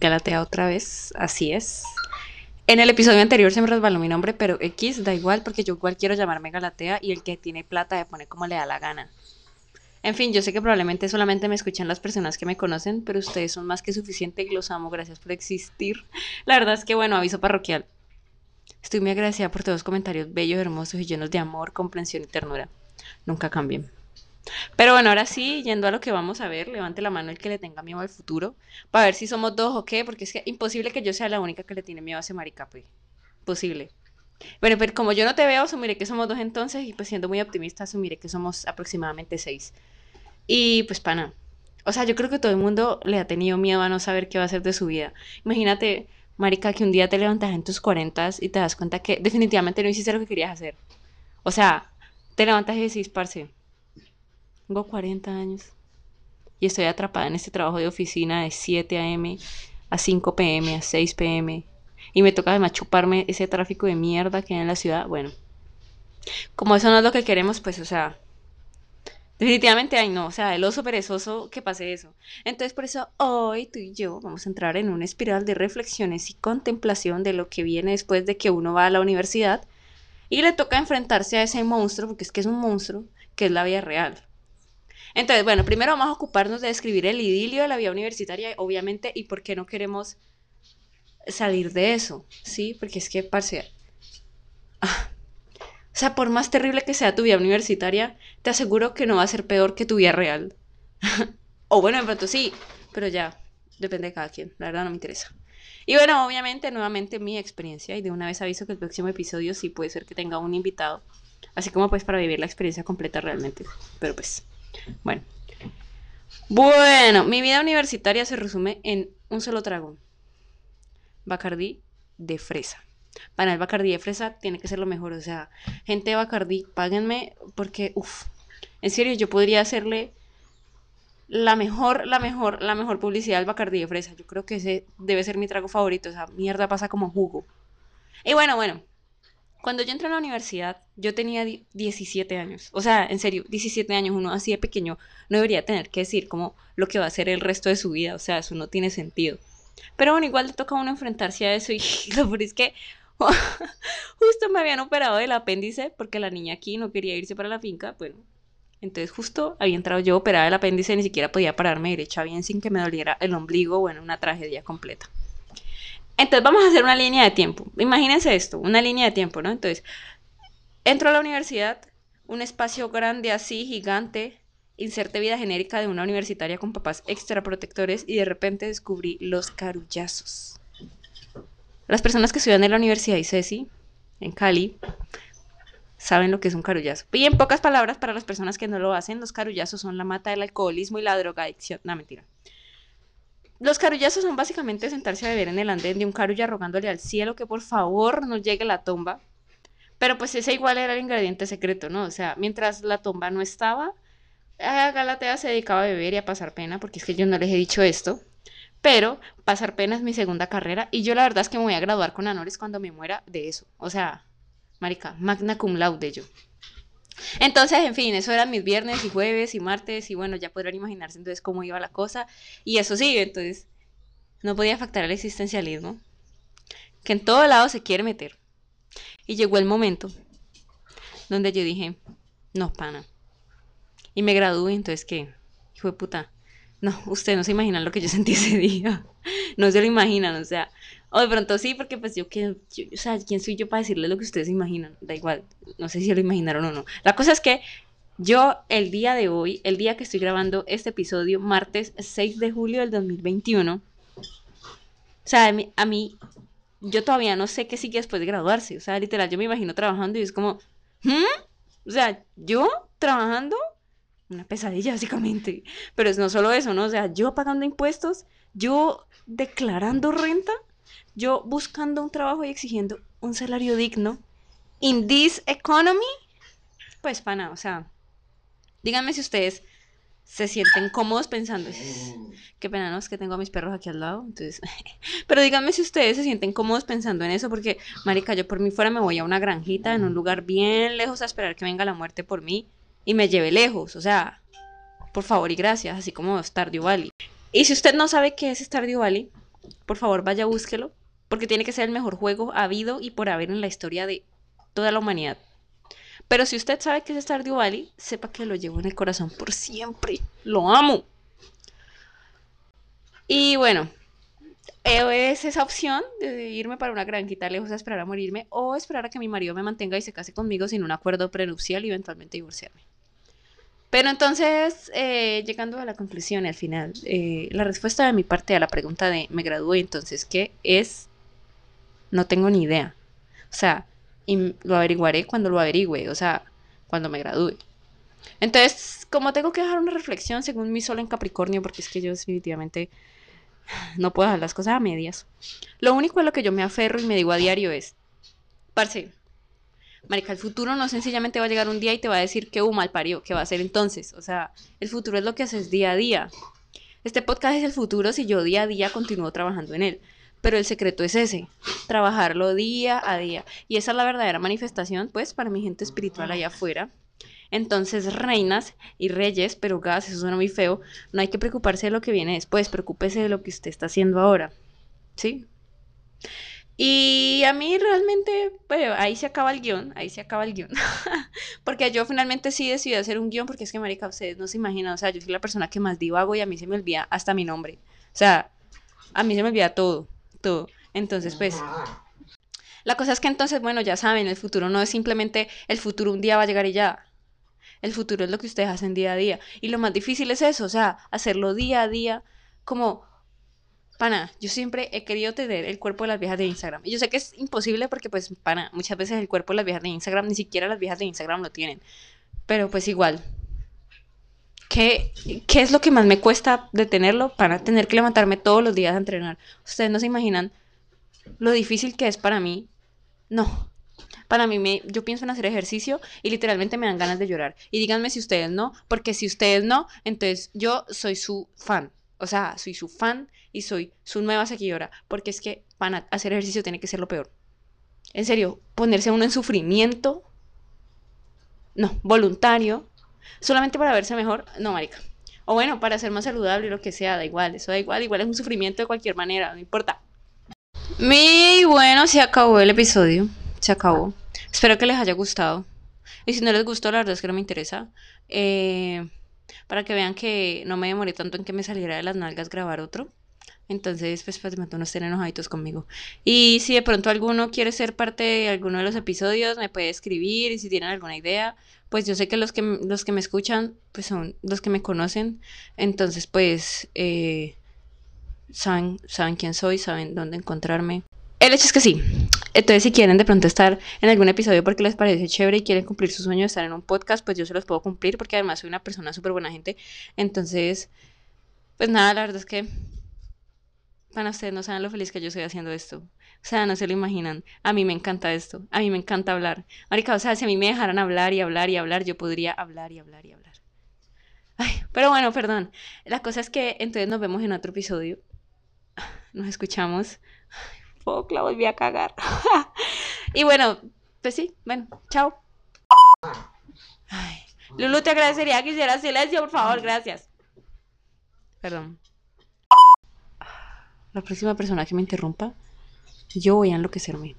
Galatea otra vez, así es. En el episodio anterior se me resbaló mi nombre, pero X da igual porque yo igual quiero llamarme Galatea y el que tiene plata le pone como le da la gana. En fin, yo sé que probablemente solamente me escuchan las personas que me conocen, pero ustedes son más que suficiente y los amo. Gracias por existir. La verdad es que, bueno, aviso parroquial. Estoy muy agradecida por todos los comentarios bellos, hermosos y llenos de amor, comprensión y ternura. Nunca cambien. Pero bueno, ahora sí, yendo a lo que vamos a ver, levante la mano el que le tenga miedo al futuro, para ver si somos dos o qué, porque es imposible que yo sea la única que le tiene miedo a ese marica, pues. Posible. Bueno, pero como yo no te veo, asumiré que somos dos entonces, y pues siendo muy optimista, asumiré que somos aproximadamente seis. Y pues pana. O sea, yo creo que todo el mundo le ha tenido miedo a no saber qué va a hacer de su vida. Imagínate, marica, que un día te levantas en tus cuarentas y te das cuenta que definitivamente no hiciste lo que querías hacer. O sea, te levantas y decís, parce, tengo 40 años y estoy atrapada en este trabajo de oficina de 7 a.m. a 5 p.m. a 6 p.m. Y me toca además chuparme ese tráfico de mierda que hay en la ciudad. Bueno, como eso no es lo que queremos, pues, o sea, definitivamente, ay no, o sea, el oso perezoso que pase eso. Entonces, por eso hoy tú y yo vamos a entrar en una espiral de reflexiones y contemplación de lo que viene después de que uno va a la universidad y le toca enfrentarse a ese monstruo, porque es que es un monstruo, que es la vida real. Entonces, bueno, primero vamos a ocuparnos de describir el idilio de la vida universitaria, obviamente, y por qué no queremos salir de eso, ¿sí? Porque es que, parce, ah, o sea, por más terrible que sea tu vida universitaria, te aseguro que no va a ser peor que tu vida real. o bueno, de pronto sí, pero ya, depende de cada quien, la verdad no me interesa. Y bueno, obviamente, nuevamente mi experiencia, y de una vez aviso que el próximo episodio sí puede ser que tenga un invitado, así como pues para vivir la experiencia completa realmente, pero pues... Bueno. Bueno, mi vida universitaria se resume en un solo trago. Bacardí de fresa. Para el Bacardí de fresa tiene que ser lo mejor. O sea, gente de Bacardí, páguenme porque, uff, en serio, yo podría hacerle la mejor, la mejor, la mejor publicidad al Bacardí de fresa. Yo creo que ese debe ser mi trago favorito. O sea, mierda pasa como jugo. Y bueno, bueno, cuando yo entré a la universidad, yo tenía 17 años. O sea, en serio, 17 años, uno así de pequeño no debería tener que decir como lo que va a hacer el resto de su vida. O sea, eso no tiene sentido. Pero bueno, igual le toca a uno enfrentarse a eso y lo peor es que justo me habían operado del apéndice porque la niña aquí no quería irse para la finca. Bueno, entonces justo había entrado yo operada del apéndice, ni siquiera podía pararme derecha bien sin que me doliera el ombligo. Bueno, una tragedia completa. Entonces vamos a hacer una línea de tiempo. Imagínense esto, una línea de tiempo, ¿no? Entonces, entro a la universidad, un espacio grande así, gigante, inserte vida genérica de una universitaria con papás extra protectores y de repente descubrí los carullazos. Las personas que estudian en la Universidad ICESI, en Cali, saben lo que es un carullazo. Y en pocas palabras, para las personas que no lo hacen, los carullazos son la mata del alcoholismo y la drogadicción. No, mentira. Los carullazos son básicamente sentarse a beber en el andén de un carulla rogándole al cielo que por favor no llegue la tomba. Pero pues ese igual era el ingrediente secreto, ¿no? O sea, mientras la tomba no estaba, a Galatea se dedicaba a beber y a pasar pena, porque es que yo no les he dicho esto. Pero pasar pena es mi segunda carrera y yo la verdad es que me voy a graduar con honores cuando me muera de eso. O sea, marica, magna cum laude yo. Entonces, en fin, eso eran mis viernes y jueves y martes y bueno, ya podrán imaginarse entonces cómo iba la cosa. Y eso sí, entonces no podía faltar el existencialismo, que en todo lado se quiere meter. Y llegó el momento donde yo dije, no, pana. Y me gradué, entonces, ¿qué? Hijo de puta. No, ustedes no se imaginan lo que yo sentí ese día. No se lo imaginan, o sea, o de pronto sí, porque pues yo, ¿quién, o sea, ¿quién soy yo para decirles lo que ustedes imaginan? Da igual, no sé si lo imaginaron o no. La cosa es que yo el día de hoy, el día que estoy grabando este episodio, martes 6 de julio del 2021, o sea, a mí, yo todavía no sé qué sigue después de graduarse. O sea, literal, yo me imagino trabajando y es como, ¿hmm? O sea, yo trabajando, una pesadilla básicamente. Pero es no solo eso, ¿no? O sea, yo pagando impuestos, yo declarando renta yo buscando un trabajo y exigiendo un salario digno, in this economy, pues pana, o sea, díganme si ustedes se sienten cómodos pensando, qué pena, ¿no? Es que tengo a mis perros aquí al lado, entonces, pero díganme si ustedes se sienten cómodos pensando en eso, porque, marica, yo por mí fuera me voy a una granjita en un lugar bien lejos a esperar que venga la muerte por mí y me lleve lejos, o sea, por favor y gracias, así como Stardew Valley. Y si usted no sabe qué es Stardew Valley, por favor vaya búsquelo, porque tiene que ser el mejor juego habido y por haber en la historia de toda la humanidad. Pero si usted sabe qué es Stardew Valley, sepa que lo llevo en el corazón por siempre. Lo amo. Y bueno, eh, es esa opción de irme para una granjita lejos a esperar a morirme o esperar a que mi marido me mantenga y se case conmigo sin un acuerdo prenupcial y eventualmente divorciarme. Pero entonces, eh, llegando a la conclusión al final, eh, la respuesta de mi parte a la pregunta de me gradué, entonces, ¿qué es? No tengo ni idea. O sea, y lo averiguaré cuando lo averigüe, o sea, cuando me gradúe. Entonces, como tengo que dejar una reflexión según mi sol en Capricornio, porque es que yo definitivamente no puedo dejar las cosas a medias. Lo único a lo que yo me aferro y me digo a diario es, parce, marica, el futuro no sencillamente va a llegar un día y te va a decir que uh, mal parió, que va a ser entonces. O sea, el futuro es lo que haces día a día. Este podcast es el futuro si yo día a día continúo trabajando en él. Pero el secreto es ese, trabajarlo día a día. Y esa es la verdadera manifestación, pues, para mi gente espiritual allá afuera, entonces, reinas y reyes, pero gas, eso suena muy feo, no hay que preocuparse de lo que viene después, preocúpese de lo que usted está haciendo ahora. ¿Sí? Y a mí realmente, pues, ahí se acaba el guion, ahí se acaba el guion. porque yo finalmente sí decidí hacer un guion porque es que, marica, ustedes no se imaginan, o sea, yo soy la persona que más divago y a mí se me olvida hasta mi nombre. O sea, a mí se me olvida todo, todo. Entonces, pues, la cosa es que entonces, bueno, ya saben, el futuro no es simplemente el futuro un día va a llegar y ya. El futuro es lo que ustedes hacen día a día. Y lo más difícil es eso, o sea, hacerlo día a día, como, pana, yo siempre he querido tener el cuerpo de las viejas de Instagram. Y yo sé que es imposible porque, pues, pana, muchas veces el cuerpo de las viejas de Instagram, ni siquiera las viejas de Instagram lo tienen. Pero pues igual. ¿Qué, ¿Qué es lo que más me cuesta de tenerlo para tener que levantarme todos los días a entrenar? Ustedes no se imaginan lo difícil que es para mí. No, para mí, me, yo pienso en hacer ejercicio y literalmente me dan ganas de llorar. Y díganme si ustedes no, porque si ustedes no, entonces yo soy su fan. O sea, soy su fan y soy su nueva seguidora. Porque es que para hacer ejercicio tiene que ser lo peor. En serio, ponerse uno en sufrimiento. No, voluntario. Solamente para verse mejor. No, marica. O bueno, para ser más saludable y lo que sea, da igual. Eso da igual. Igual es un sufrimiento de cualquier manera, no importa. Mi bueno, se acabó el episodio se acabó. Espero que les haya gustado. Y si no les gustó, la verdad es que no me interesa. Eh, para que vean que no me demoré tanto en que me saliera de las nalgas grabar otro. Entonces, pues, pues no estén enojaditos conmigo. Y si de pronto alguno quiere ser parte de alguno de los episodios, me puede escribir. Y si tienen alguna idea, pues yo sé que los que, los que me escuchan, pues son los que me conocen. Entonces, pues, eh, saben, saben quién soy, saben dónde encontrarme. El hecho es que sí. Entonces, si quieren de pronto estar en algún episodio porque les parece chévere y quieren cumplir su sueño de estar en un podcast, pues yo se los puedo cumplir porque además soy una persona súper buena gente. Entonces, pues nada, la verdad es que para ustedes no saben lo feliz que yo estoy haciendo esto. O sea, no se lo imaginan. A mí me encanta esto. A mí me encanta hablar. Marica, o sea, si a mí me dejaran hablar y hablar y hablar, yo podría hablar y hablar y hablar. Ay, pero bueno, perdón. La cosa es que entonces nos vemos en otro episodio. Nos escuchamos la volví a cagar. y bueno, pues sí, bueno, chao. Lulu, te agradecería que hicieras silencio, por favor, gracias. Perdón. La próxima persona que me interrumpa, yo voy a enloquecerme.